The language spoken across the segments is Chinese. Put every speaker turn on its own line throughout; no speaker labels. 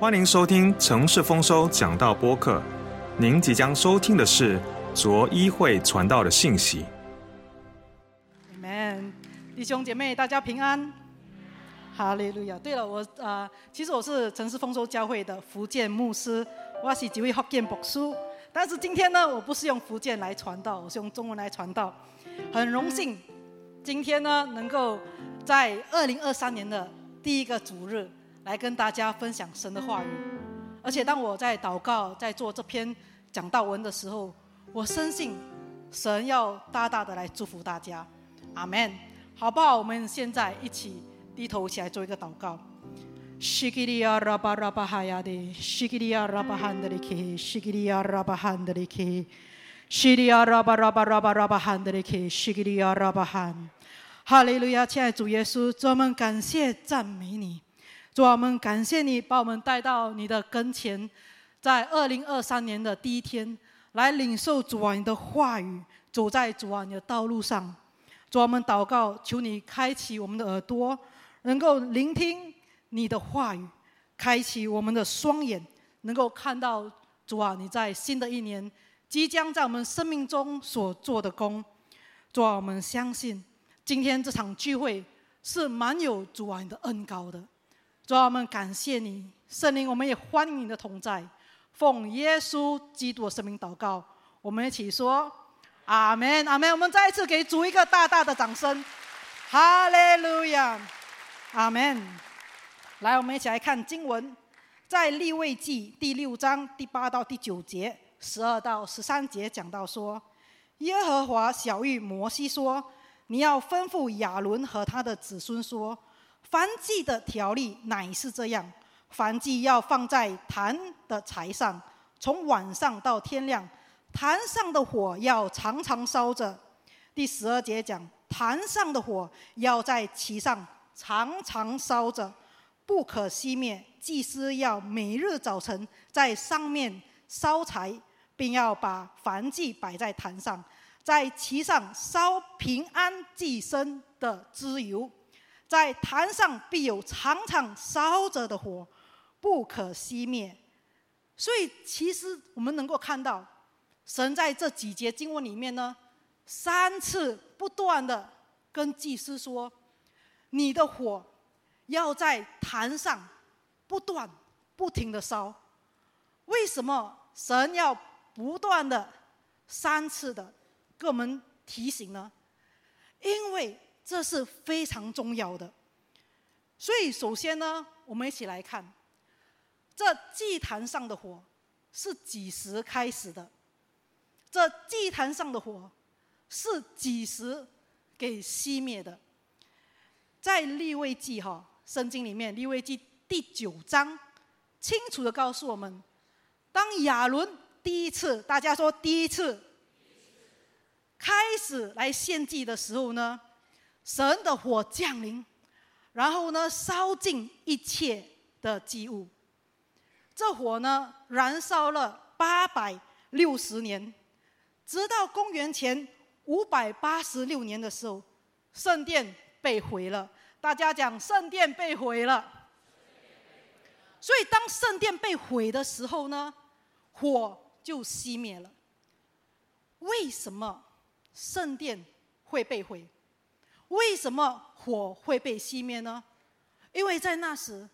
欢迎收听城市丰收讲道播客。您即将收听的是卓一会传道的信息。
Amen，弟兄姐妹，大家平安，哈利路亚。对了，我呃，其实我是城市丰收教会的福建牧师，我是几位福建牧师。但是今天呢，我不是用福建来传道，我是用中文来传道。很荣幸，今天呢，能够在二零二三年的第一个主日，来跟大家分享神的话语。而且当我在祷告、在做这篇讲道文的时候，我深信神要大大的来祝福大家。阿门，好不好？我们现在一起低头起来做一个祷告。哈，利，路亚！亲爱的主耶稣，主我们感谢赞美你，主我们感谢你把我们带到你的跟前，在二零二三年的第一天，来领受主啊你的话语，走在主啊你的道路上。主啊，我们祷告，求你开启我们的耳朵，能够聆听你的话语；开启我们的双眼，能够看到主啊，你在新的一年即将在我们生命中所做的功。主啊，我们相信今天这场聚会是满有主啊你的恩高的。主啊，我们感谢你，圣灵，我们也欢迎你的同在。奉耶稣基督的圣名祷告，我们一起说。阿门，阿门！我们再一次给主一个大大的掌声，哈利路亚，阿门！来，我们一起来看经文，在立位记第六章第八到第九节，十二到十三节讲到说，耶和华小谕摩西说：“你要吩咐亚伦和他的子孙说，燔祭的条例乃是这样：燔祭要放在坛的柴上，从晚上到天亮。”坛上的火要常常烧着。第十二节讲，坛上的火要在其上常常烧着，不可熄灭。祭司要每日早晨在上面烧柴，并要把燔祭摆在坛上，在其上烧平安祭牲的脂油。在坛上必有常常烧着的火，不可熄灭。所以，其实我们能够看到。神在这几节经文里面呢，三次不断的跟祭司说：“你的火要在坛上不断、不停的烧。”为什么神要不断的三次的跟我们提醒呢？因为这是非常重要的。所以，首先呢，我们一起来看，这祭坛上的火是几时开始的？这祭坛上的火是几时给熄灭的？在立位记哈圣经里面，立位记第九章清楚的告诉我们，当亚伦第一次，大家说第一次开始来献祭的时候呢，神的火降临，然后呢烧尽一切的祭物，这火呢燃烧了八百六十年。直到公元前五百八十六年的时候，圣殿被毁了。大家讲圣殿被毁了。所以当圣殿被毁的时候呢，火就熄灭了。为什么圣殿会被毁？为什么火会被熄灭呢？因为在那时，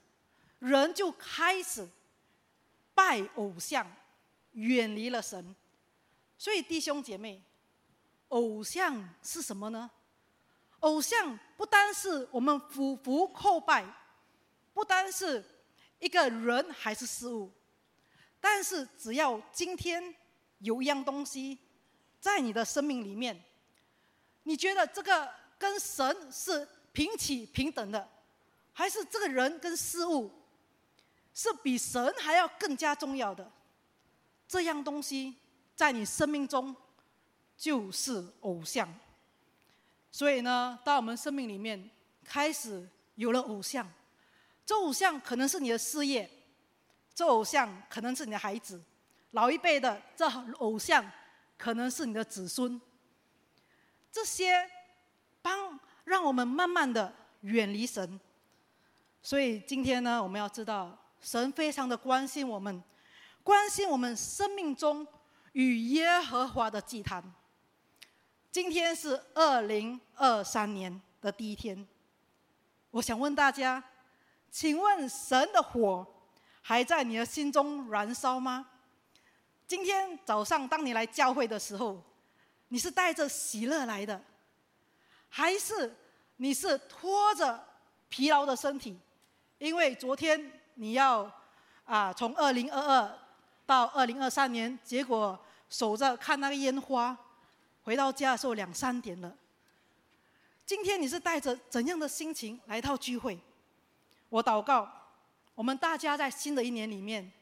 人就开始拜偶像，远离了神。所以，弟兄姐妹，偶像是什么呢？偶像不单是我们俯伏叩拜，不单是一个人还是事物，但是只要今天有一样东西在你的生命里面，你觉得这个跟神是平起平等的，还是这个人跟事物是比神还要更加重要的？这样东西。在你生命中，就是偶像。所以呢，当我们生命里面开始有了偶像，这偶像可能是你的事业，这偶像可能是你的孩子，老一辈的这偶像可能是你的子孙。这些帮让我们慢慢的远离神。所以今天呢，我们要知道，神非常的关心我们，关心我们生命中与耶和华的祭坛。今天是二零二三年的第一天，我想问大家，请问神的火还在你的心中燃烧吗？今天早上当你来教会的时候，你是带着喜乐来的，还是你是拖着疲劳的身体？因为昨天你要啊，从二零二二到二零二三年，结果守着看那个烟花，回到家的时候两三点了。今天你是带着怎样的心情来到聚会？我祷告，我们大家在新的一年里面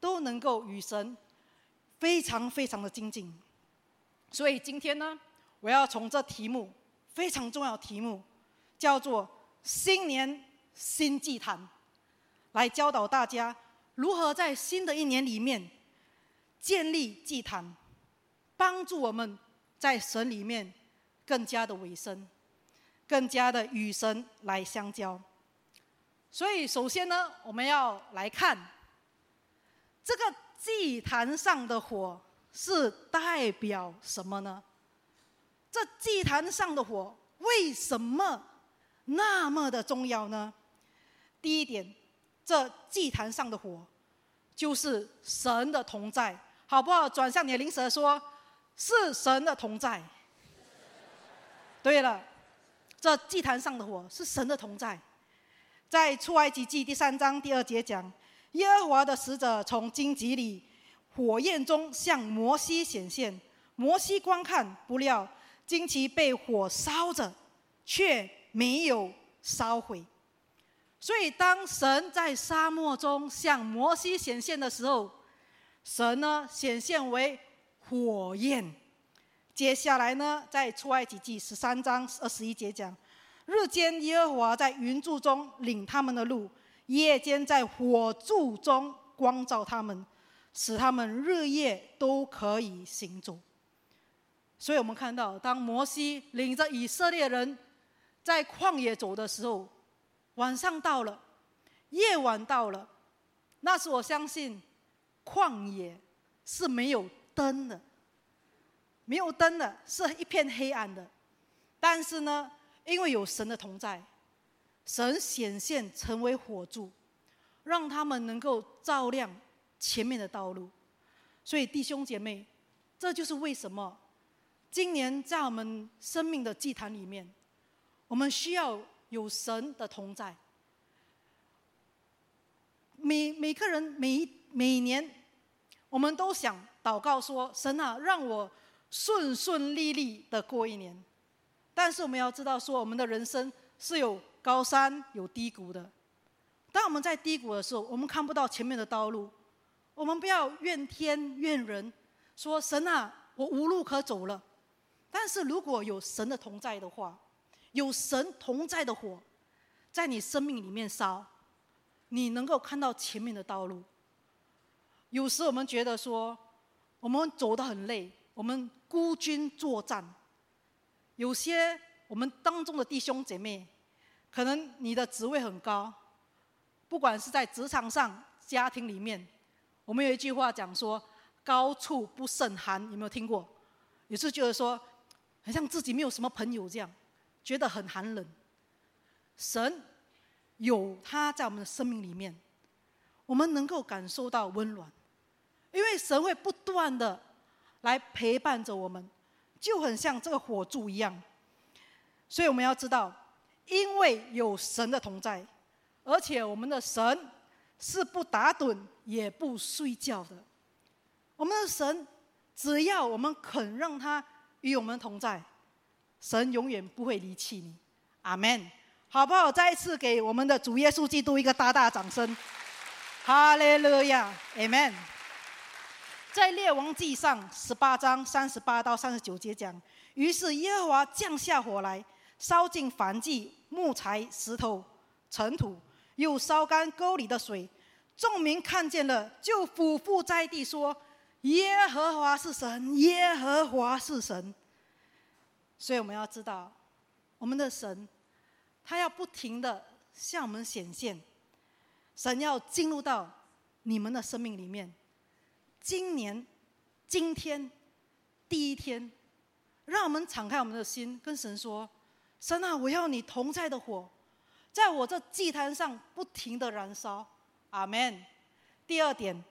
都能够与神非常非常的精进。所以今天呢，我要从这题目非常重要题目，叫做新年。新祭坛，来教导大家如何在新的一年里面建立祭坛，帮助我们在神里面更加的委身，更加的与神来相交。所以，首先呢，我们要来看这个祭坛上的火是代表什么呢？这祭坛上的火为什么那么的重要呢？第一点，这祭坛上的火，就是神的同在，好不好？转向你的灵蛇说，是神的同在。对了，这祭坛上的火是神的同在，在出埃及记第三章第二节讲，耶和华的使者从荆棘里火焰中向摩西显现，摩西观看，不料荆棘被火烧着，却没有烧毁。所以，当神在沙漠中向摩西显现的时候，神呢显现为火焰。接下来呢，在出埃及记十三章二十一节讲：日间耶和华在云柱中领他们的路，夜间在火柱中光照他们，使他们日夜都可以行走。所以我们看到，当摩西领着以色列人在旷野走的时候，晚上到了，夜晚到了，那时我相信，旷野是没有灯的，没有灯的，是一片黑暗的。但是呢，因为有神的同在，神显现成为火柱，让他们能够照亮前面的道路。所以弟兄姐妹，这就是为什么今年在我们生命的祭坛里面，我们需要。有神的同在，每每个人每每年，我们都想祷告说：“神啊，让我顺顺利利的过一年。”但是我们要知道，说我们的人生是有高山有低谷的。当我们在低谷的时候，我们看不到前面的道路，我们不要怨天怨人，说：“神啊，我无路可走了。”但是如果有神的同在的话，有神同在的火，在你生命里面烧，你能够看到前面的道路。有时我们觉得说，我们走得很累，我们孤军作战。有些我们当中的弟兄姐妹，可能你的职位很高，不管是在职场上、家庭里面，我们有一句话讲说：“高处不胜寒。”有没有听过？也是觉得说，好像自己没有什么朋友这样。觉得很寒冷，神有他在我们的生命里面，我们能够感受到温暖，因为神会不断的来陪伴着我们，就很像这个火柱一样。所以我们要知道，因为有神的同在，而且我们的神是不打盹也不睡觉的。我们的神，只要我们肯让他与我们同在。神永远不会离弃你，阿门，好不好？再一次给我们的主耶稣基督一个大大掌声，哈利路亚，阿门。在列王记上十八章三十八到三十九节讲，于是耶和华降下火来，烧尽凡祭、木材、石头、尘土，又烧干沟里的水。众民看见了，就俯伏在地说：“耶和华是神，耶和华是神。”所以我们要知道，我们的神，他要不停的向我们显现，神要进入到你们的生命里面。今年，今天，第一天，让我们敞开我们的心，跟神说：“神啊，我要你同在的火，在我这祭坛上不停的燃烧。”阿门。第二点，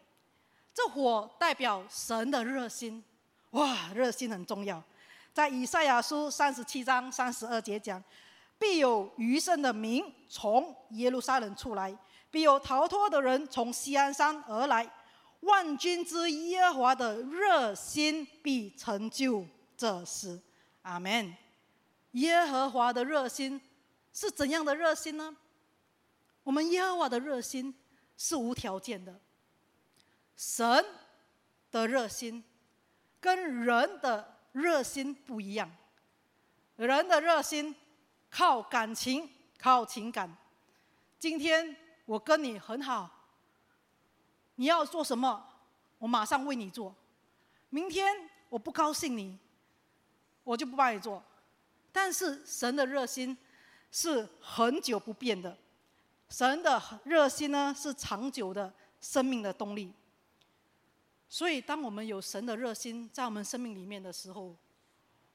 这火代表神的热心。哇，热心很重要。在以赛亚书三十七章三十二节讲：“必有余剩的民从耶路撒冷出来，必有逃脱的人从西安山而来。万军之耶和华的热心必成就这事。”阿门。耶和华的热心是怎样的热心呢？我们耶和华的热心是无条件的。神的热心跟人的。热心不一样，人的热心靠感情，靠情感。今天我跟你很好，你要做什么，我马上为你做。明天我不高兴你，我就不帮你做。但是神的热心是很久不变的，神的热心呢是长久的生命的动力。所以，当我们有神的热心在我们生命里面的时候，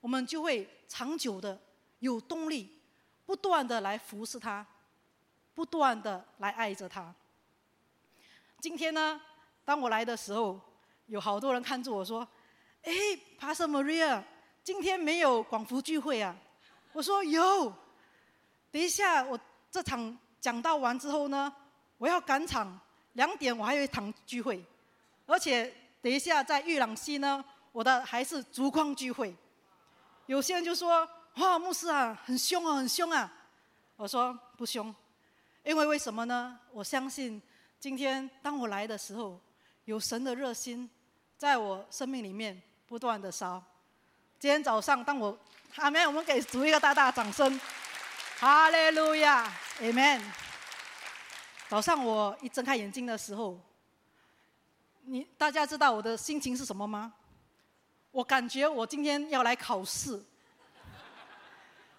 我们就会长久的有动力，不断的来服侍他，不断的来爱着他。今天呢，当我来的时候，有好多人看着我说：“哎，Pastor Maria，今天没有广福聚会啊？”我说：“有。”等一下，我这场讲到完之后呢，我要赶场，两点我还有一场聚会，而且。等一下，在玉朗溪呢，我的还是烛光聚会。有些人就说：“哇，牧师啊，很凶啊，很凶啊。”我说：“不凶，因为为什么呢？我相信今天当我来的时候，有神的热心在我生命里面不断的烧。今天早上，当我阿门，我们给主一个大大掌声，哈利路亚，阿门。早上我一睁开眼睛的时候。你大家知道我的心情是什么吗？我感觉我今天要来考试。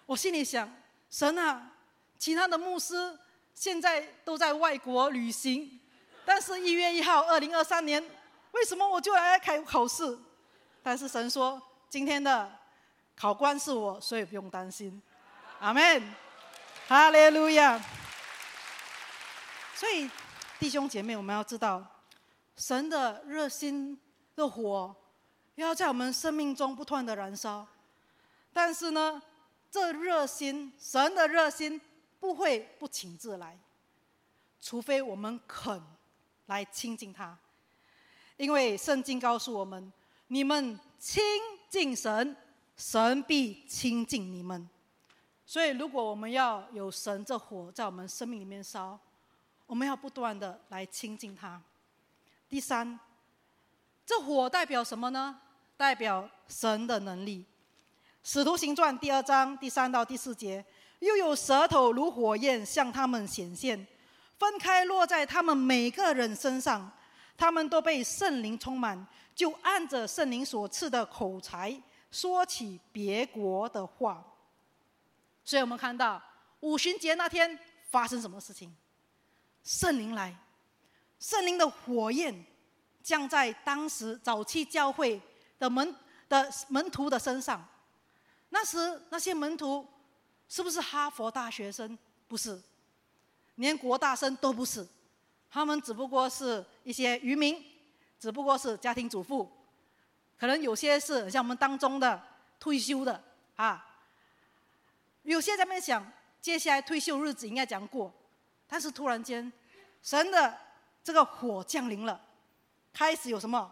我心里想，神啊，其他的牧师现在都在外国旅行，但是一月一号，二零二三年，为什么我就来开考试？但是神说，今天的考官是我，所以不用担心。阿门，哈利路亚。所以弟兄姐妹，我们要知道。神的热心的火，要在我们生命中不断的燃烧。但是呢，这热心，神的热心不会不请自来，除非我们肯来亲近他。因为圣经告诉我们：你们亲近神，神必亲近你们。所以，如果我们要有神这火在我们生命里面烧，我们要不断的来亲近他。第三，这火代表什么呢？代表神的能力。使徒行传第二章第三到第四节，又有舌头如火焰向他们显现，分开落在他们每个人身上，他们都被圣灵充满，就按着圣灵所赐的口才说起别国的话。所以我们看到五旬节那天发生什么事情？圣灵来。圣灵的火焰降在当时早期教会的门的门徒的身上。那时那些门徒是不是哈佛大学生？不是，连国大生都不是。他们只不过是一些渔民，只不过是家庭主妇，可能有些是像我们当中的退休的啊。有些在那边想，接下来退休日子应该怎样过？但是突然间，神的。这个火降临了，开始有什么？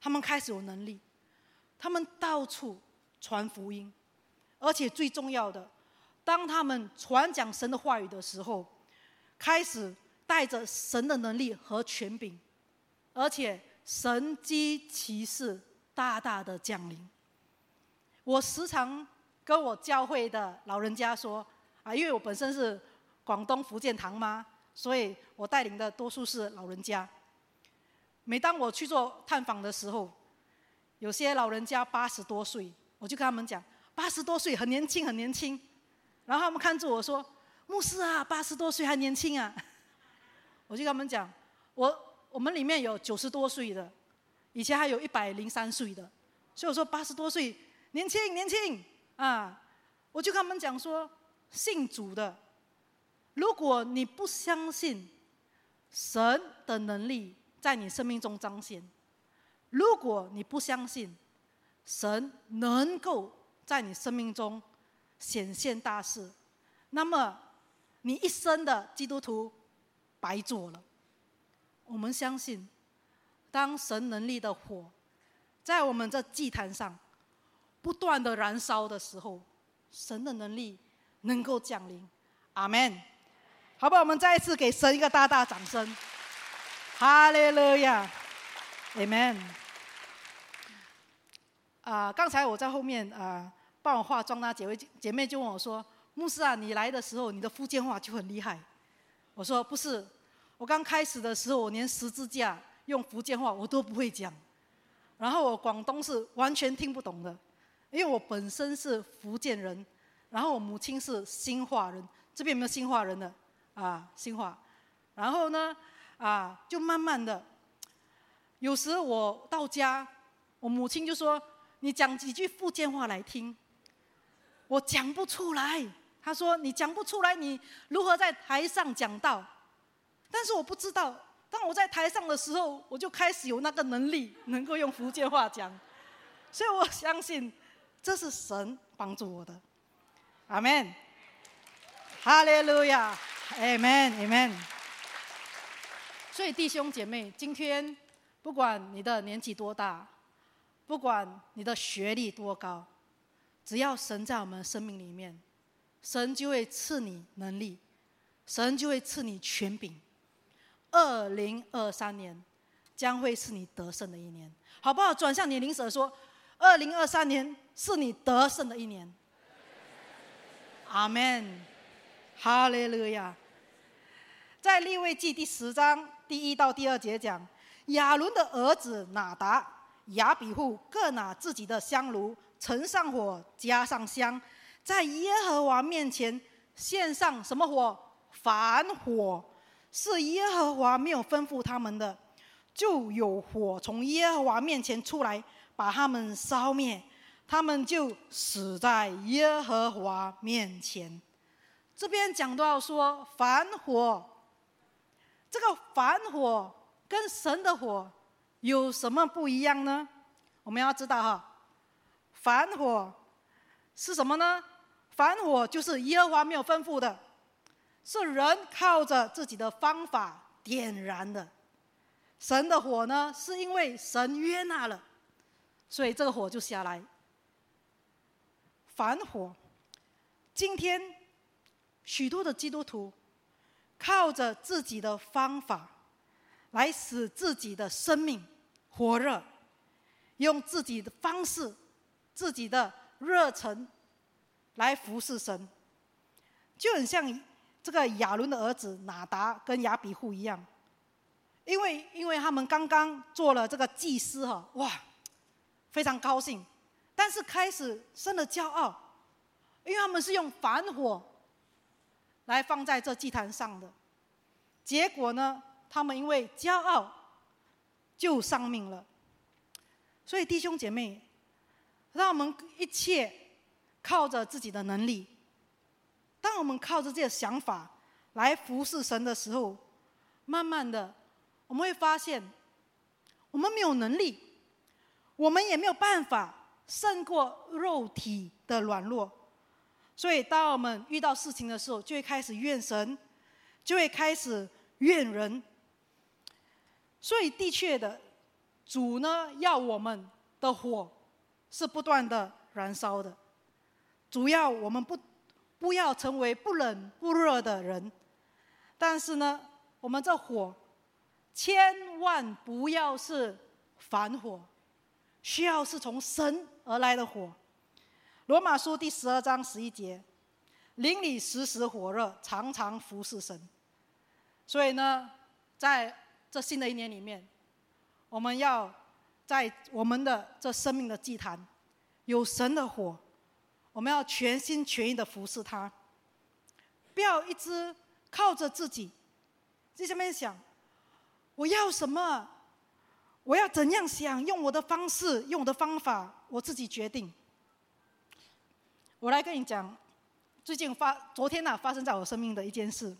他们开始有能力，他们到处传福音，而且最重要的，当他们传讲神的话语的时候，开始带着神的能力和权柄，而且神机骑士大大的降临。我时常跟我教会的老人家说啊，因为我本身是广东福建堂妈。所以我带领的多数是老人家。每当我去做探访的时候，有些老人家八十多岁，我就跟他们讲：八十多岁很年轻，很年轻。然后他们看着我说：“牧师啊，八十多岁还年轻啊！” 我就跟他们讲，我我们里面有九十多岁的，以前还有一百零三岁的，所以我说八十多岁年轻年轻啊，我就跟他们讲说，信主的，如果你不相信神的能力在你生命中彰显，如果你不相信神能够在你生命中显现大事，那么你一生的基督徒。白做了。我们相信，当神能力的火在我们这祭坛上不断的燃烧的时候，神的能力能够降临。阿门。好吧，我们再一次给神一个大大掌声。哈利路亚，Amen。啊，刚才我在后面啊帮我化妆那几位姐妹就问我说：“牧师啊，你来的时候你的福建话就很厉害。”我说不是，我刚开始的时候，我连十字架用福建话我都不会讲，然后我广东是完全听不懂的，因为我本身是福建人，然后我母亲是新化人，这边有没有新化人的？啊，新化，然后呢，啊，就慢慢的，有时我到家，我母亲就说：“你讲几句福建话来听。”我讲不出来。他说：“你讲不出来，你如何在台上讲道？但是我不知道，当我在台上的时候，我就开始有那个能力，能够用福建话讲。所以我相信，这是神帮助我的。阿门。哈利路亚。Amen, amen。所以弟兄姐妹，今天不管你的年纪多大，不管你的学历多高，只要神在我们生命里面。”神就会赐你能力，神就会赐你权柄。二零二三年将会是你得胜的一年，好不好？转向你灵舍说，二零二三年是你得胜的一年。阿门，哈利路亚。在利未记第十章第一到第二节讲，亚伦的儿子拿达、亚比户各拿自己的香炉，盛上火，加上香。在耶和华面前献上什么火？凡火，是耶和华没有吩咐他们的，就有火从耶和华面前出来，把他们烧灭，他们就死在耶和华面前。这边讲到说，凡火，这个凡火跟神的火有什么不一样呢？我们要知道哈，凡火是什么呢？凡火就是耶和华没有吩咐的，是人靠着自己的方法点燃的。神的火呢，是因为神约纳了，所以这个火就下来。凡火，今天许多的基督徒靠着自己的方法来使自己的生命火热，用自己的方式、自己的热忱。来服侍神，就很像这个亚伦的儿子拿达跟亚比户一样，因为因为他们刚刚做了这个祭司哈，哇，非常高兴，但是开始生了骄傲，因为他们是用反火来放在这祭坛上的，结果呢，他们因为骄傲就丧命了。所以弟兄姐妹，让我们一切。靠着自己的能力，当我们靠着这些想法来服侍神的时候，慢慢的，我们会发现，我们没有能力，我们也没有办法胜过肉体的软弱。所以，当我们遇到事情的时候，就会开始怨神，就会开始怨人。所以，的确的，主呢要我们的火是不断的燃烧的。主要我们不不要成为不冷不热的人，但是呢，我们这火千万不要是凡火，需要是从神而来的火。罗马书第十二章十一节，灵里时时火热，常常服侍神。所以呢，在这新的一年里面，我们要在我们的这生命的祭坛有神的火。我们要全心全意的服侍他，不要一直靠着自己，在下面想，我要什么？我要怎样想？用我的方式，用我的方法，我自己决定。我来跟你讲，最近发昨天呐，发生在我生命的一件事。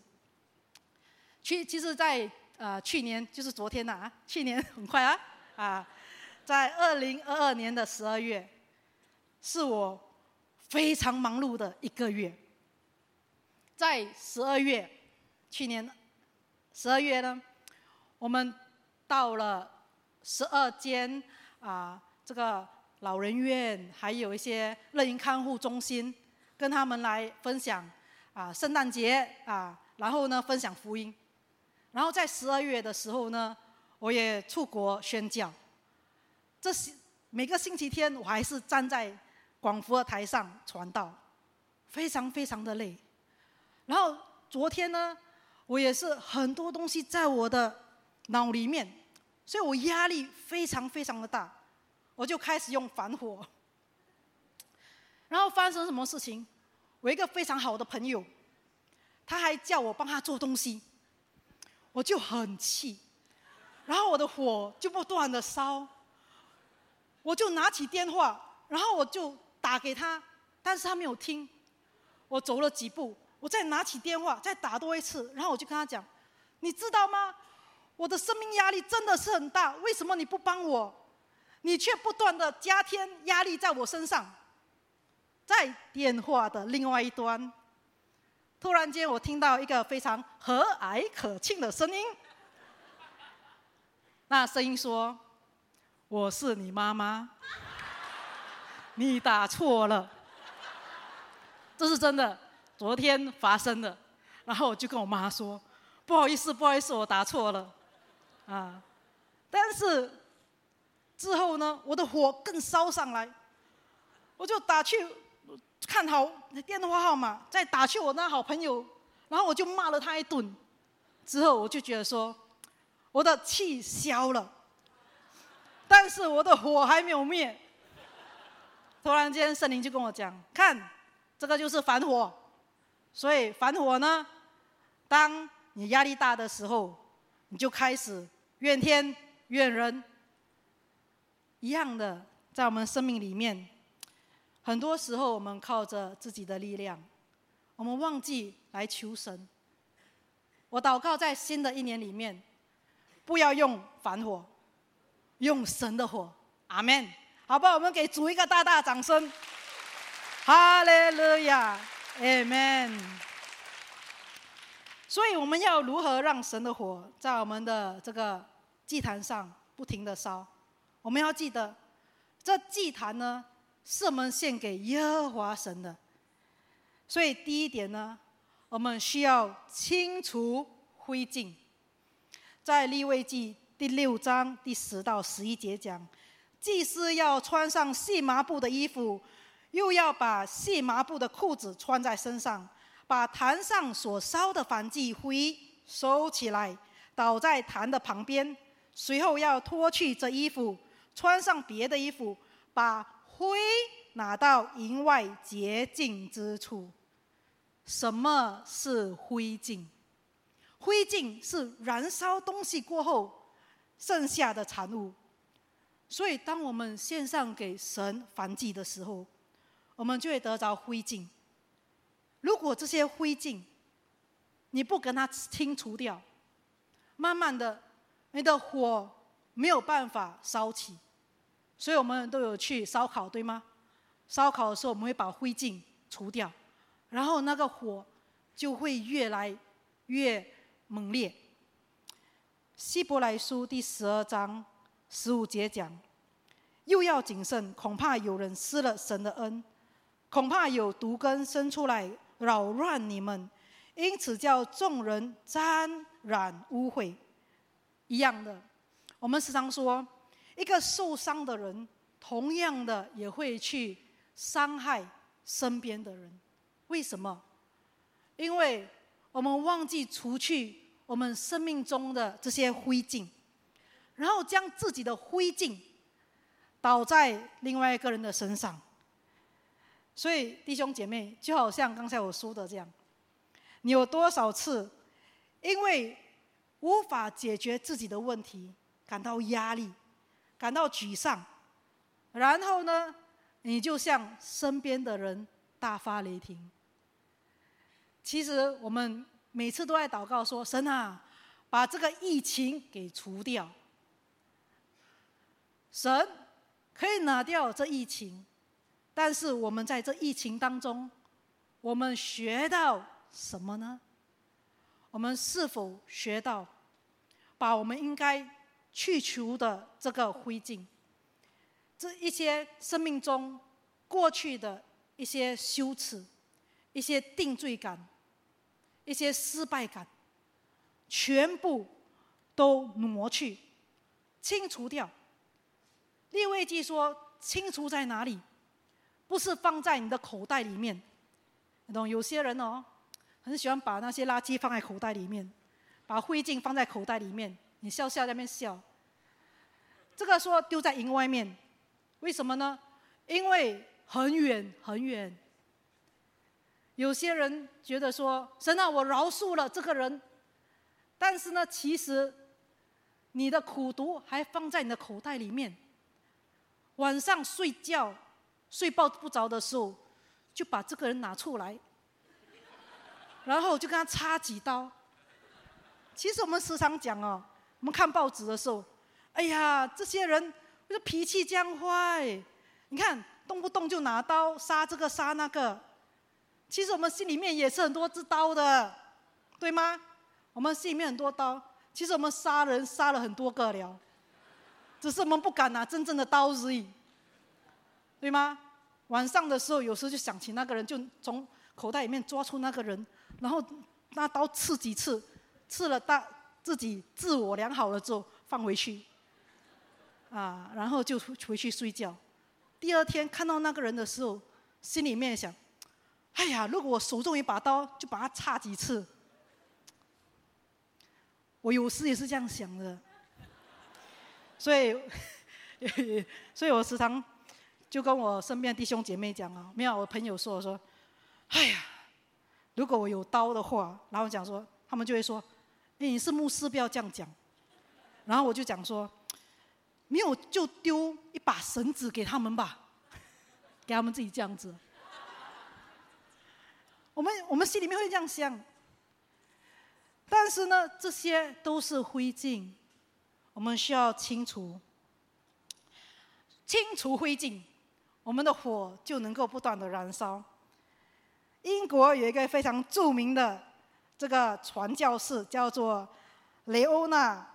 去，其实，在呃去年，就是昨天呐，去年很快啊啊，在二零二二年的十二月，是我非常忙碌的一个月。在十二月，去年十二月呢，我们到了十二间啊这个老人院，还有一些乐龄看护中心，跟他们来分享啊圣诞节啊，然后呢分享福音。然后在十二月的时候呢，我也出国宣教。这是每个星期天，我还是站在广福台上传道，非常非常的累。然后昨天呢，我也是很多东西在我的脑里面，所以我压力非常非常的大，我就开始用反火。然后发生什么事情？我一个非常好的朋友，他还叫我帮他做东西，我就很气，然后我的火就不断的烧，我就拿起电话，然后我就打给他，但是他没有听，我走了几步。我再拿起电话，再打多一次，然后我就跟他讲：“你知道吗？我的生命压力真的是很大，为什么你不帮我？你却不断的加添压力在我身上。”在电话的另外一端，突然间我听到一个非常和蔼可亲的声音，那声音说：“我是你妈妈，你打错了。”这是真的。昨天发生的，然后我就跟我妈说：“不好意思，不好意思，我答错了。”啊，但是之后呢，我的火更烧上来，我就打去看好电话号码，再打去我那好朋友，然后我就骂了他一顿。之后我就觉得说，我的气消了，但是我的火还没有灭。突然间，圣灵就跟我讲：“看，这个就是反火。”所以反火呢，当你压力大的时候，你就开始怨天怨人。一样的，在我们生命里面，很多时候我们靠着自己的力量，我们忘记来求神。我祷告在新的一年里面，不要用反火，用神的火。阿门。好吧，我们给主一个大大掌声。哈利路亚。Amen。所以我们要如何让神的火在我们的这个祭坛上不停的烧？我们要记得，这祭坛呢是我们献给耶和华神的。所以第一点呢，我们需要清除灰烬。在立位记第六章第十到十一节讲，祭司要穿上细麻布的衣服。又要把细麻布的裤子穿在身上，把坛上所烧的燔祭灰收起来，倒在坛的旁边。随后要脱去这衣服，穿上别的衣服，把灰拿到营外洁净之处。什么是灰烬？灰烬是燃烧东西过后剩下的产物。所以，当我们献上给神燔祭的时候，我们就会得着灰烬。如果这些灰烬你不跟它清除掉，慢慢的，你的火没有办法烧起。所以我们都有去烧烤，对吗？烧烤的时候，我们会把灰烬除掉，然后那个火就会越来越猛烈。希伯来书第十二章十五节讲：又要谨慎，恐怕有人失了神的恩。恐怕有毒根生出来扰乱你们，因此叫众人沾染污秽。一样的，我们时常说，一个受伤的人，同样的也会去伤害身边的人。为什么？因为我们忘记除去我们生命中的这些灰烬，然后将自己的灰烬倒在另外一个人的身上。所以，弟兄姐妹，就好像刚才我说的这样，你有多少次因为无法解决自己的问题，感到压力，感到沮丧，然后呢，你就向身边的人大发雷霆。其实我们每次都在祷告说：“神啊，把这个疫情给除掉。”神可以拿掉这疫情，但是我们在这疫情当中，我们学到什么呢？我们是否学到，把我们应该去除的这个灰烬，这一些生命中过去的一些羞耻、一些定罪感、一些失败感，全部都挪去、清除掉？立位记说：“清除在哪里？不是放在你的口袋里面，你懂？有些人哦。”很喜欢把那些垃圾放在口袋里面，把灰烬放在口袋里面。你笑笑在那边笑。这个说丢在营外面，为什么呢？因为很远很远。有些人觉得说，神啊，我饶恕了这个人，但是呢，其实你的苦毒还放在你的口袋里面。晚上睡觉睡不着的时候，就把这个人拿出来。然后就跟他插几刀。其实我们时常讲哦，我们看报纸的时候，哎呀，这些人这脾气将坏，你看动不动就拿刀杀这个杀那个。其实我们心里面也是很多支刀的，对吗？我们心里面很多刀，其实我们杀人杀了很多个了，只是我们不敢拿真正的刀而已，对吗？晚上的时候，有时候就想起那个人，就从口袋里面抓出那个人。然后拿刀刺几次，刺了大自己自我良好了之后放回去，啊，然后就回去睡觉。第二天看到那个人的时候，心里面想：哎呀，如果我手中一把刀，就把他插几次。我有时也是这样想的，所以，所以我时常就跟我身边弟兄姐妹讲啊，没有我朋友说我说，哎呀。如果我有刀的话，然后讲说，他们就会说：“哎，你是牧师，不要这样讲。”然后我就讲说：“没有就丢一把绳子给他们吧，给他们自己这样子。”我们我们心里面会这样想，但是呢，这些都是灰烬，我们需要清除，清除灰烬，我们的火就能够不断的燃烧。英国有一个非常著名的这个传教士，叫做雷欧娜。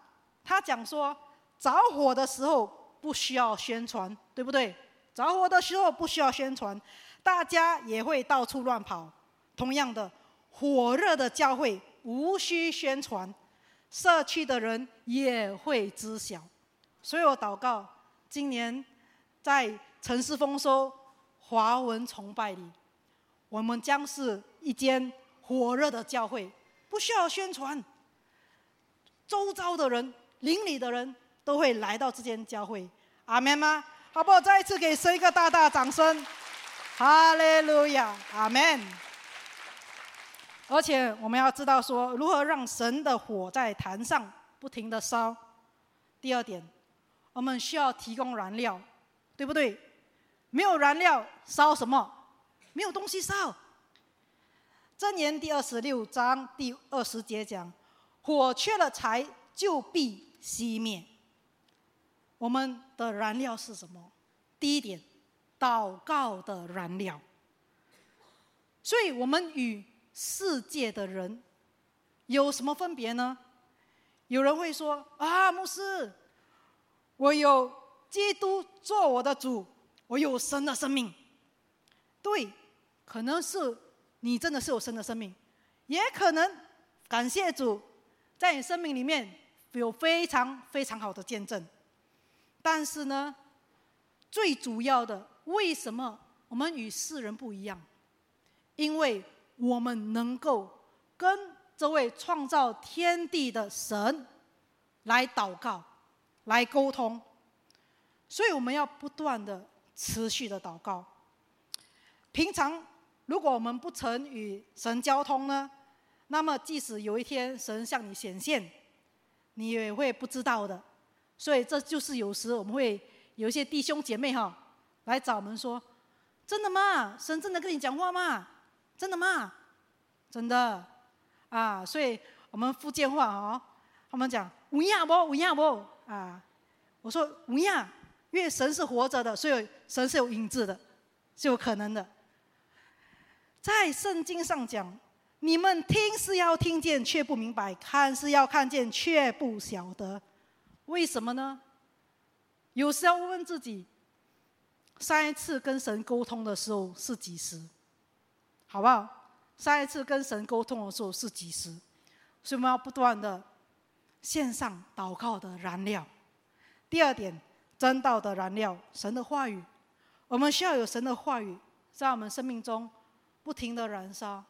他讲说，着火的时候不需要宣传，对不对？着火的时候不需要宣传，大家也会到处乱跑。同样的，火热的教会无需宣传，社区的人也会知晓。所以我祷告，今年在城市丰收华文崇拜里。我们将是一间火热的教会，不需要宣传。周遭的人、邻里的人都会来到这间教会。阿门吗？好不好？再一次给神一个大大掌声。哈利路亚，阿门。而且我们要知道说，如何让神的火在坛上不停的烧。第二点，我们需要提供燃料，对不对？没有燃料，烧什么？没有东西烧。箴言第二十六章第二十节讲：火缺了柴，就必熄灭。我们的燃料是什么？第一点，祷告的燃料。所以我们与世界的人有什么分别呢？有人会说：啊，牧师，我有基督做我的主，我有神的生命。对。可能是你真的是有神的生命，也可能感谢主，在你生命里面有非常非常好的见证。但是呢，最主要的，为什么我们与世人不一样？因为我们能够跟这位创造天地的神来祷告、来沟通，所以我们要不断的、持续的祷告。平常。如果我们不曾与神交通呢，那么即使有一天神向你显现，你也会不知道的。所以这就是有时我们会有一些弟兄姐妹哈来找我们说：“真的吗？神真的跟你讲话吗？真的吗？真的啊！”所以我们福建话哦，他们讲“无亚不无亚不”啊，我说“无亚”，因为神是活着的，所以神是有影子的，是有可能的。在圣经上讲。你们听是要听见，却不明白；看是要看见，却不晓得。为什么呢？有时候问自己：上一次跟神沟通的时候是几时？好不好？上一次跟神沟通的时候是几时？所以我们要不断的献上祷告的燃料。第二点，真道的燃料，神的话语。我们需要有神的话语在我们生命中不停的燃烧。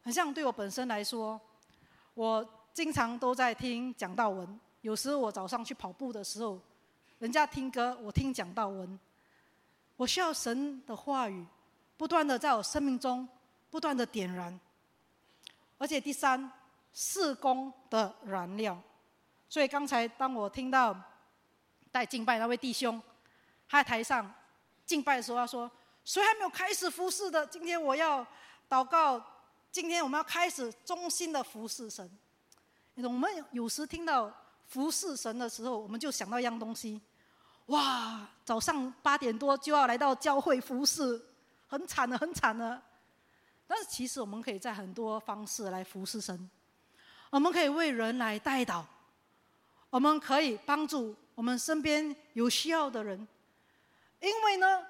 很像对我本身来说，我经常都在听讲道文。有时我早上去跑步的时候，人家听歌，我听讲道文。我需要神的话语，不断的在我生命中不断的点燃。而且第三，事工的燃料。所以刚才当我听到带敬拜那位弟兄，他在台上敬拜的时候，他说：“谁还没有开始服侍的？今天我要祷告。”今天我们要开始衷心的服侍神。我们有时听到服侍神的时候，我们就想到一样东西：哇，早上八点多就要来到教会服侍，很惨的，很惨的。但是其实我们可以在很多方式来服侍神。我们可以为人来带祷，我们可以帮助我们身边有需要的人。因为呢，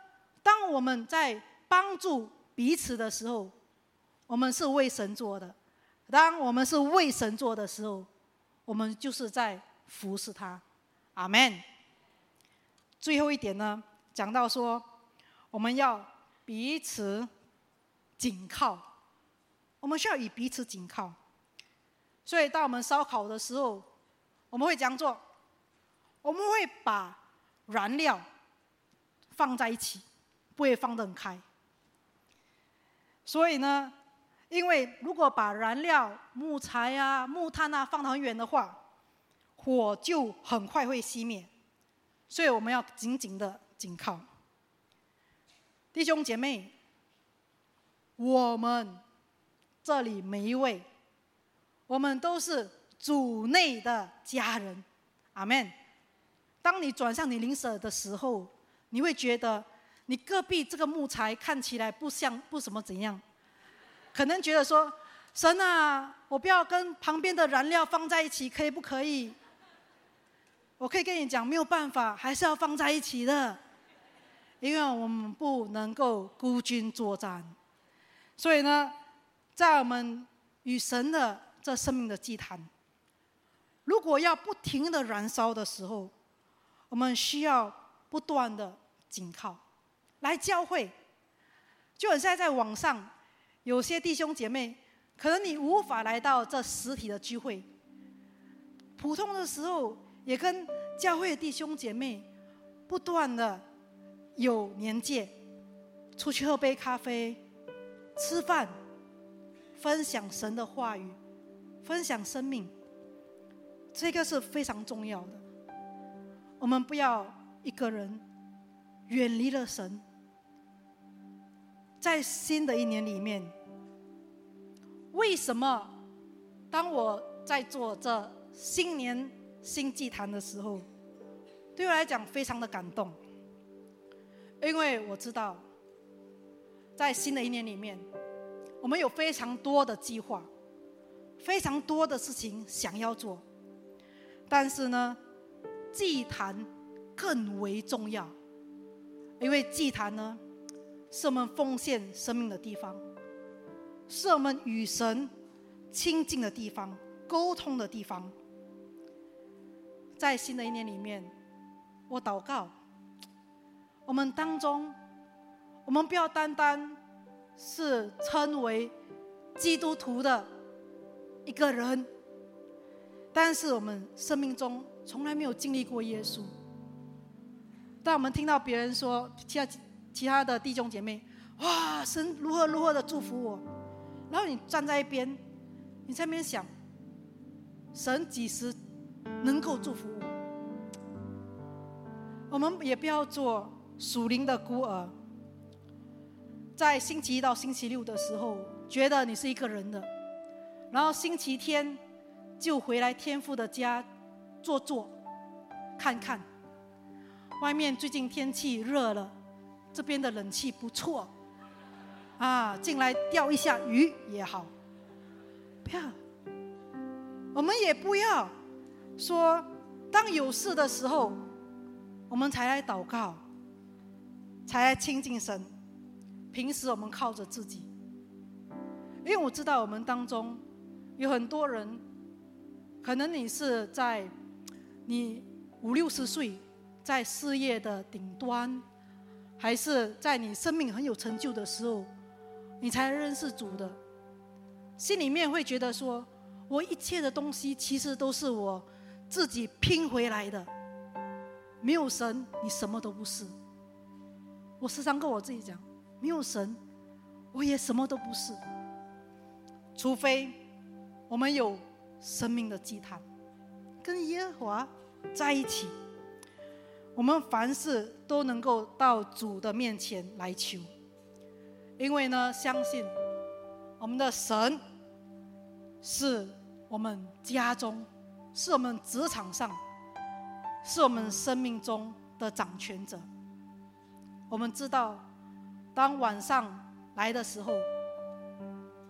当我们在帮助彼此的时候，我们是为神做的，当我们是为神做的时候，我们就是在服侍他，阿门。最后一点呢，讲到说，我们要彼此紧靠，我们需要以彼此紧靠。所以，当我们烧烤的时候，我们会这样做，我们会把燃料放在一起，不会放得很开。所以呢。因为如果把燃料、木材啊、木炭啊放得很远的话，火就很快会熄灭，所以我们要紧紧的紧靠。弟兄姐妹，我们这里每一位，我们都是主内的家人，阿门。当你转向你邻舍的时候，你会觉得你隔壁这个木材看起来不像不怎么怎样。可能觉得说，神啊，我不要跟旁边的燃料放在一起，可以不可以？我可以跟你讲，没有办法，还是要放在一起的，因为我们不能够孤军作战。所以呢，在我们与神的这生命的祭坛，如果要不停的燃烧的时候，我们需要不断的紧靠，来教会，就很像在在网上。有些弟兄姐妹，可能你无法来到这实体的聚会，普通的时候也跟教会弟兄姐妹不断的有连接，出去喝杯咖啡、吃饭、分享神的话语、分享生命，这个是非常重要的。我们不要一个人远离了神。在新的一年里面，为什么当我在做这新年新祭坛的时候，对我来讲非常的感动？因为我知道，在新的一年里面，我们有非常多的计划，非常多的事情想要做，但是呢，祭坛更为重要，因为祭坛呢。是我们奉献生命的地方，是我们与神亲近的地方、沟通的地方。在新的一年里面，我祷告，我们当中，我们不要单单是称为基督徒的一个人，但是我们生命中从来没有经历过耶稣。当我们听到别人说，其他。其他的弟兄姐妹，哇，神如何如何的祝福我，然后你站在一边，你在那边想，神几时能够祝福我。我们也不要做属灵的孤儿，在星期一到星期六的时候，觉得你是一个人的，然后星期天就回来天父的家坐坐，看看。外面最近天气热了，这边的冷气不错，啊，进来钓一下鱼也好。不要，我们也不要说，当有事的时候，我们才来祷告，才来亲近神。平时我们靠着自己，因为我知道我们当中有很多人，可能你是在你五六十岁。在事业的顶端，还是在你生命很有成就的时候，你才认识主的。心里面会觉得说，我一切的东西其实都是我自己拼回来的。没有神，你什么都不是。我时常跟我自己讲，没有神，我也什么都不是。除非我们有生命的祭坛，跟耶和华在一起。我们凡事都能够到主的面前来求，因为呢，相信我们的神是我们家中，是我们职场上，是我们生命中的掌权者。我们知道，当晚上来的时候，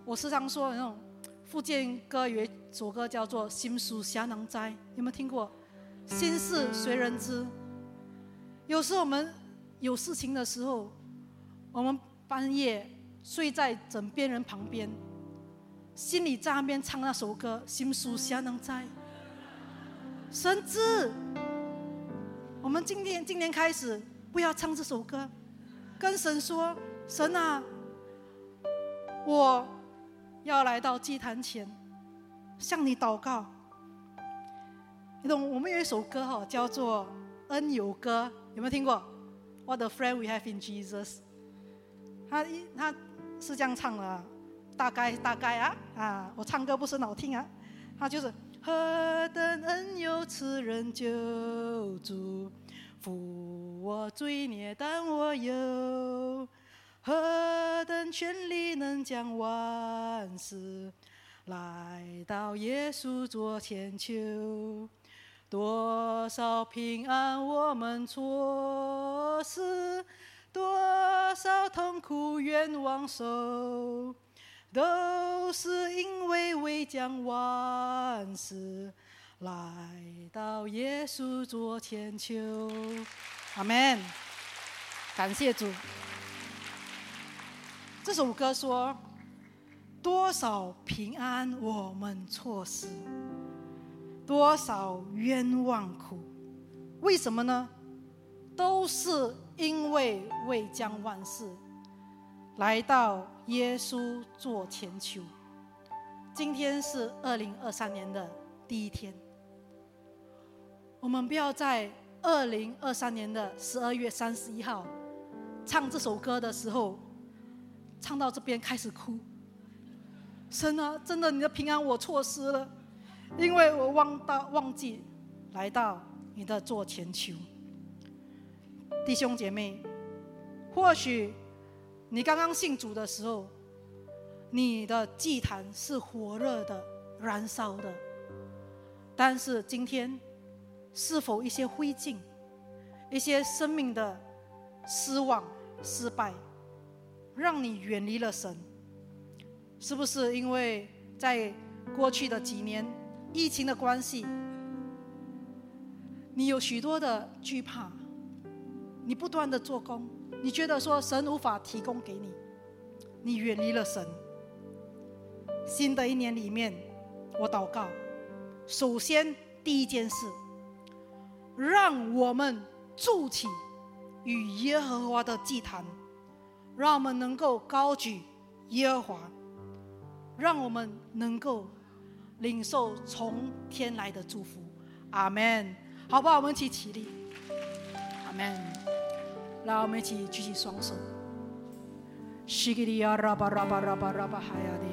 我时常说那种福建歌有一首歌叫做《心属侠囊斋》，有没有听过？心事谁人知。有时候我们有事情的时候，我们半夜睡在枕边人旁边，心里在那边唱那首歌，心属侠能在。神知，我们今天今年开始不要唱这首歌，跟神说：神啊，我要来到祭坛前向你祷告。你懂？我们有一首歌哈，叫做《恩友歌》。有没有听过？What a friend we have in Jesus。他一他是这样唱的，大概大概啊啊，我唱歌不是很好听啊。他就是何等恩有慈人救主，负我罪孽但我有，何等权力能将万事来到耶稣座前求。多少平安我们错失，多少痛苦冤枉受，都是因为未将万事来到耶稣座前求。阿门。感谢主。这首歌说：多少平安我们错失。多少冤枉苦？为什么呢？都是因为未将万事来到耶稣做前求。今天是二零二三年的第一天，我们不要在二零二三年的十二月三十一号唱这首歌的时候，唱到这边开始哭。神啊，真的，你的平安我错失了。因为我忘到忘记来到你的座前求，弟兄姐妹，或许你刚刚信主的时候，你的祭坛是火热的、燃烧的，但是今天是否一些灰烬、一些生命的失望、失败，让你远离了神？是不是因为在过去的几年？疫情的关系，你有许多的惧怕，你不断的做工，你觉得说神无法提供给你，你远离了神。新的一年里面，我祷告，首先第一件事，让我们筑起与耶和华的祭坛，让我们能够高举耶和华，让我们能够。领受从天来的祝福，阿门。好不好？我们一起起立，阿门。来，我们一起举起双手。西吉利亚拉巴拉巴拉巴拉巴哈亚的，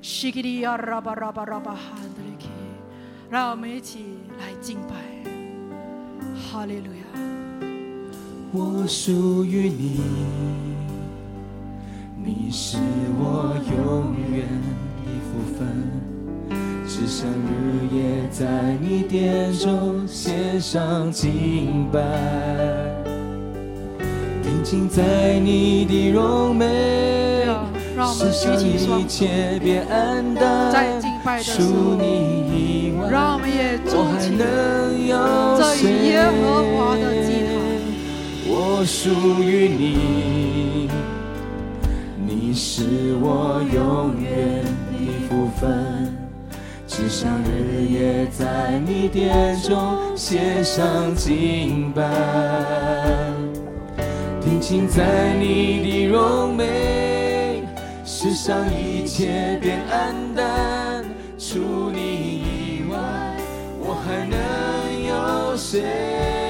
西吉利亚拉巴拉巴拉巴哈德里克。让我们一起来敬拜。哈利路亚！
我属于你，你是我永远的福分，只想日夜在你殿中献上敬拜，定睛在你的荣美，世上一切别黯淡，属你以外，我还能有谁？我属于你，你是我永远的福分，只想日夜在你殿中献上敬拜，定睛在你的荣美，世上一切变黯淡，除你以外，我还能有谁？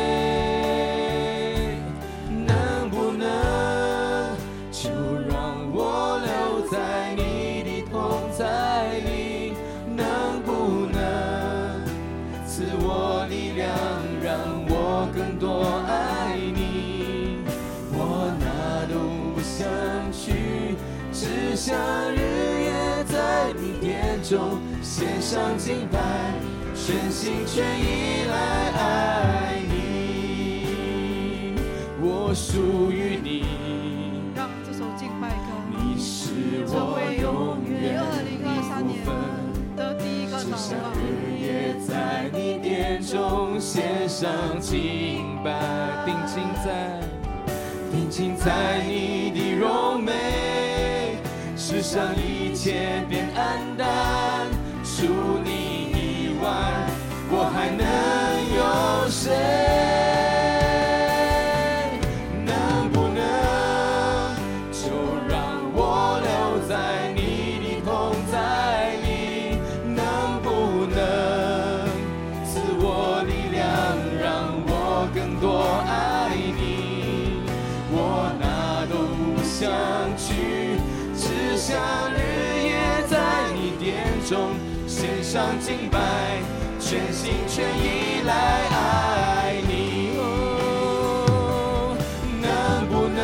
想日夜在你殿中献上敬拜，全心全意来爱你。我属于你，
让这首敬拜歌
你是我永远的
第一个
只想日夜在你殿中献上敬拜，定睛在，定睛在你让一切变暗淡，除你以外，我还能有谁？全依赖爱你。能不能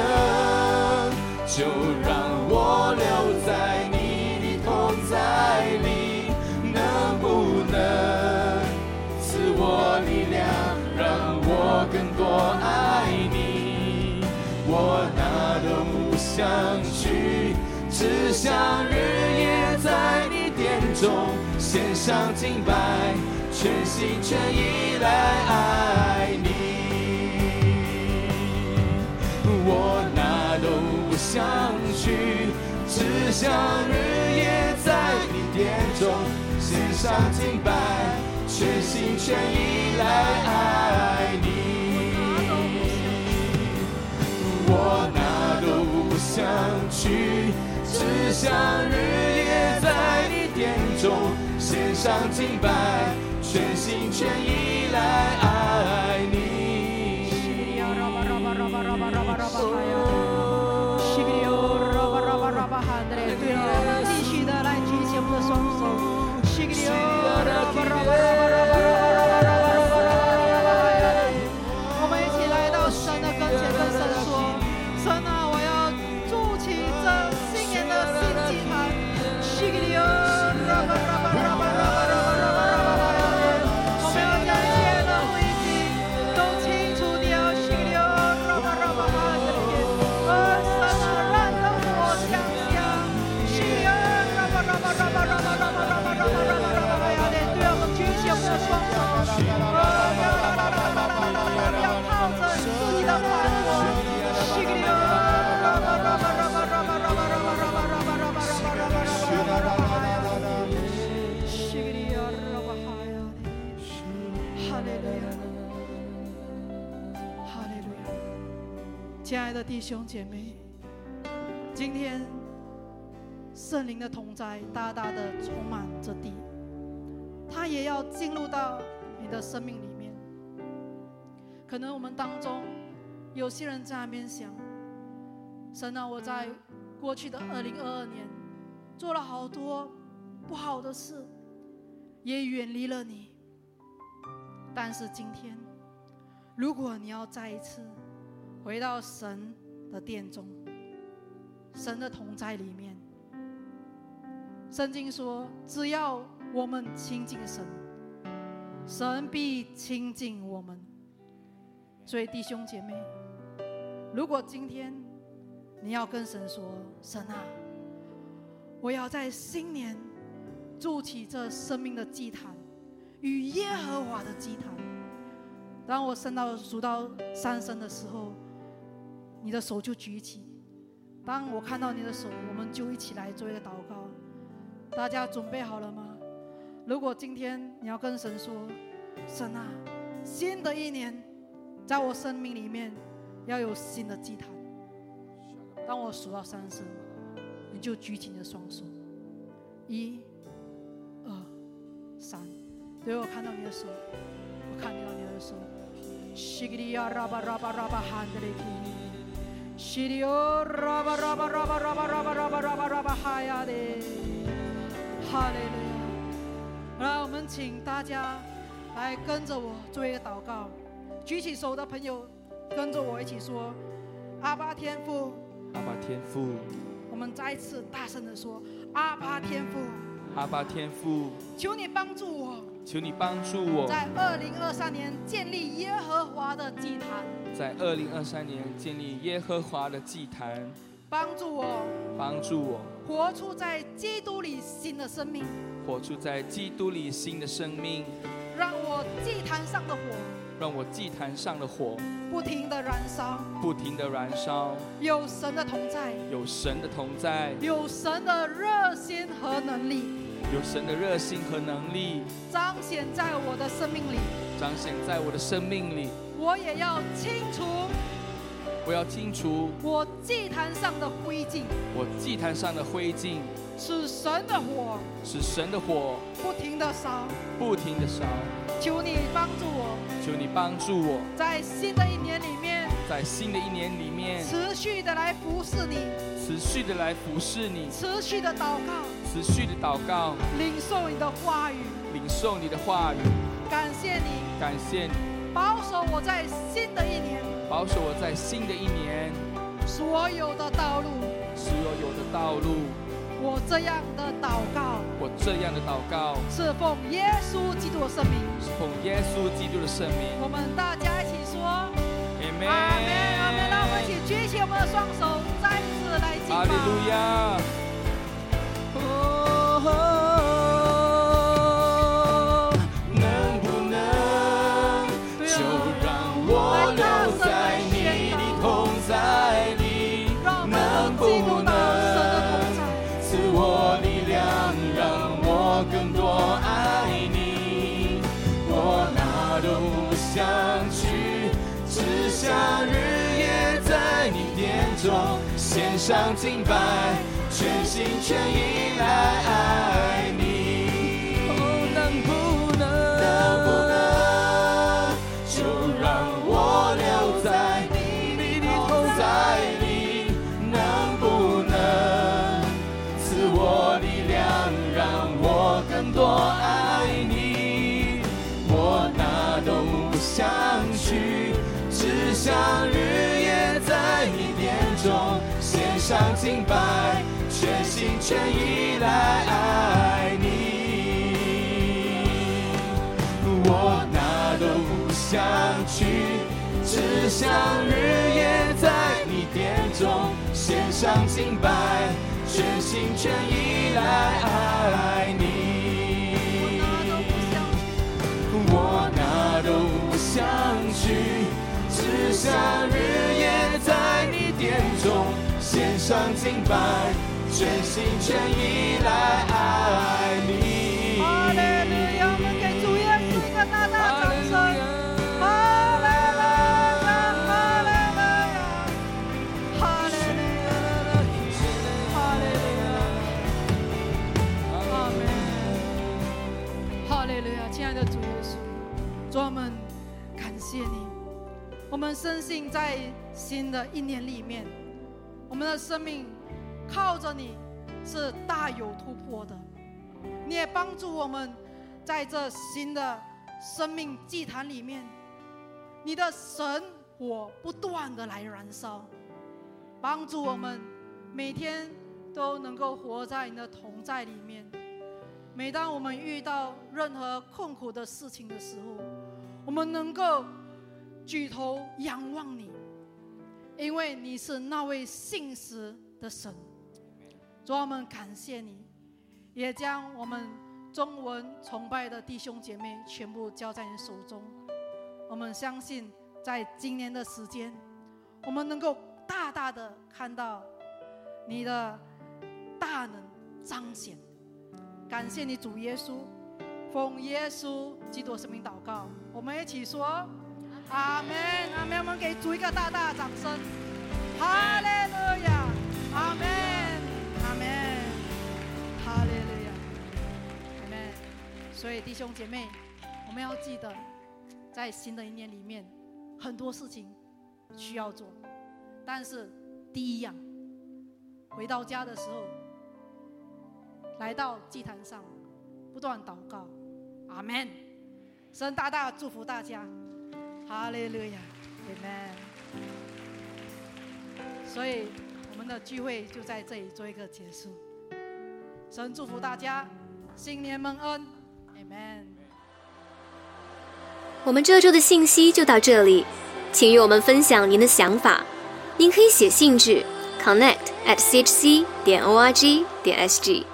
就让我留在你的同在里？能不能赐我力量，让我更多爱你？我哪都不想去，只想日夜在你殿中。献上敬拜，全心全意来爱你。我哪都不想去，只想日夜在你殿中献上敬拜，全心全意来爱你。我哪都不想去，只想日夜在你殿中。献上敬拜，全心全意来爱你。
姐妹，今天圣灵的同在大大的充满着地，他也要进入到你的生命里面。可能我们当中有些人在那边想：神啊，我在过去的二零二二年做了好多不好的事，也远离了你。但是今天，如果你要再一次回到神的殿中，神的同在里面，圣经说，只要我们亲近神，神必亲近我们。所以弟兄姐妹，如果今天你要跟神说：“神啊，我要在新年筑起这生命的祭坛，与耶和华的祭坛。”当我升到数到三声的时候，你的手就举起。当我看到你的手，我们就一起来做一个祷告。大家准备好了吗？如果今天你要跟神说：“神啊，新的一年，在我生命里面要有新的祭坛。”当我数到三声，你就举起你的双手。一、二、三。对我看到你的手，我看到你的手。来，我们请大家来跟着我做一个祷告。举起手的朋友，跟着我一起说：阿巴天父，
阿巴天父。
我们再一次大声的说：阿巴天父，
阿巴天父。
求你帮助我。
求你帮助我，
在二零二三年建立耶和华的祭坛。
在二零二三年建立耶和华的祭坛，
帮助我，
帮助我，
活出在基督里新的生命，
活出在基督里新的生命。
让我祭坛上的火，
让我祭坛上的火
不停的燃烧，
不停的燃烧。
有神的同在，
有神的同在，
有神的热心和能力。
有神的热心和能力
彰显在我的生命里，
彰显在我的生命里。
我也要清除，
我要清除
我祭坛上的灰烬。
我祭坛上的灰烬
是神的火，
是神的火，
不停的烧，
不停的烧。
求你帮助我，
求你帮助我，
在新的一年里面，
在新的一年里面，
持续的来服侍你，
持续的来服侍你，
持续的祷告。
持续的祷告，
领受你的话语，
领受你的话语。
感谢你，
感谢你，
保守我在新的一年，
保守我在新的一年
所有的道路，
所有的道路。
我这样的祷告，
我这样的祷告，
是奉耶稣基督的圣名，
是奉耶稣基督的圣名。
我们大家一起说，
阿门，
阿门。让我们一起举起我们的双手，再次来敬拜。哈利
路亚。上敬拜。全心全意来爱敬拜。全心全意来爱你，我哪都不想去，只想日夜在你殿中献上敬拜。全心全意来爱你，我哪都不想去，只想日夜在你殿中上敬拜。全心全意来爱你。
哈利路亚，我们给主耶稣一个大大的掌声。哈利路亚，哈利路亚，哈利路亚，哈利路亚，阿门。哈利路亚，亲爱的主耶稣，主我们感谢你。我们深信在新的一年里面，我们的生命。靠着你是大有突破的，你也帮助我们在这新的生命祭坛里面，你的神火不断的来燃烧，帮助我们每天都能够活在你的同在里面。每当我们遇到任何困苦的事情的时候，我们能够举头仰望你，因为你是那位信实的神。主，我们感谢你，也将我们中文崇拜的弟兄姐妹全部交在你手中。我们相信，在今年的时间，我们能够大大的看到你的大能彰显。感谢你，主耶稣，奉耶稣基督生命祷告。我们一起说：阿门，阿门。我们给主一个大大的掌声。哈利路亚，阿门，阿门，哈利路亚，阿门。所以弟兄姐妹，我们要记得，在新的一年里面，很多事情需要做，但是第一样，回到家的时候。来到祭坛上，不断祷告，阿门。神大大祝福大家，哈利路亚，，Amen。所以我们的聚会就在这里做一个结束。神祝福大家，新年蒙恩，，Amen。
我们这周的信息就到这里，请与我们分享您的想法。您可以写信至 connect at chc 点 org 点 sg。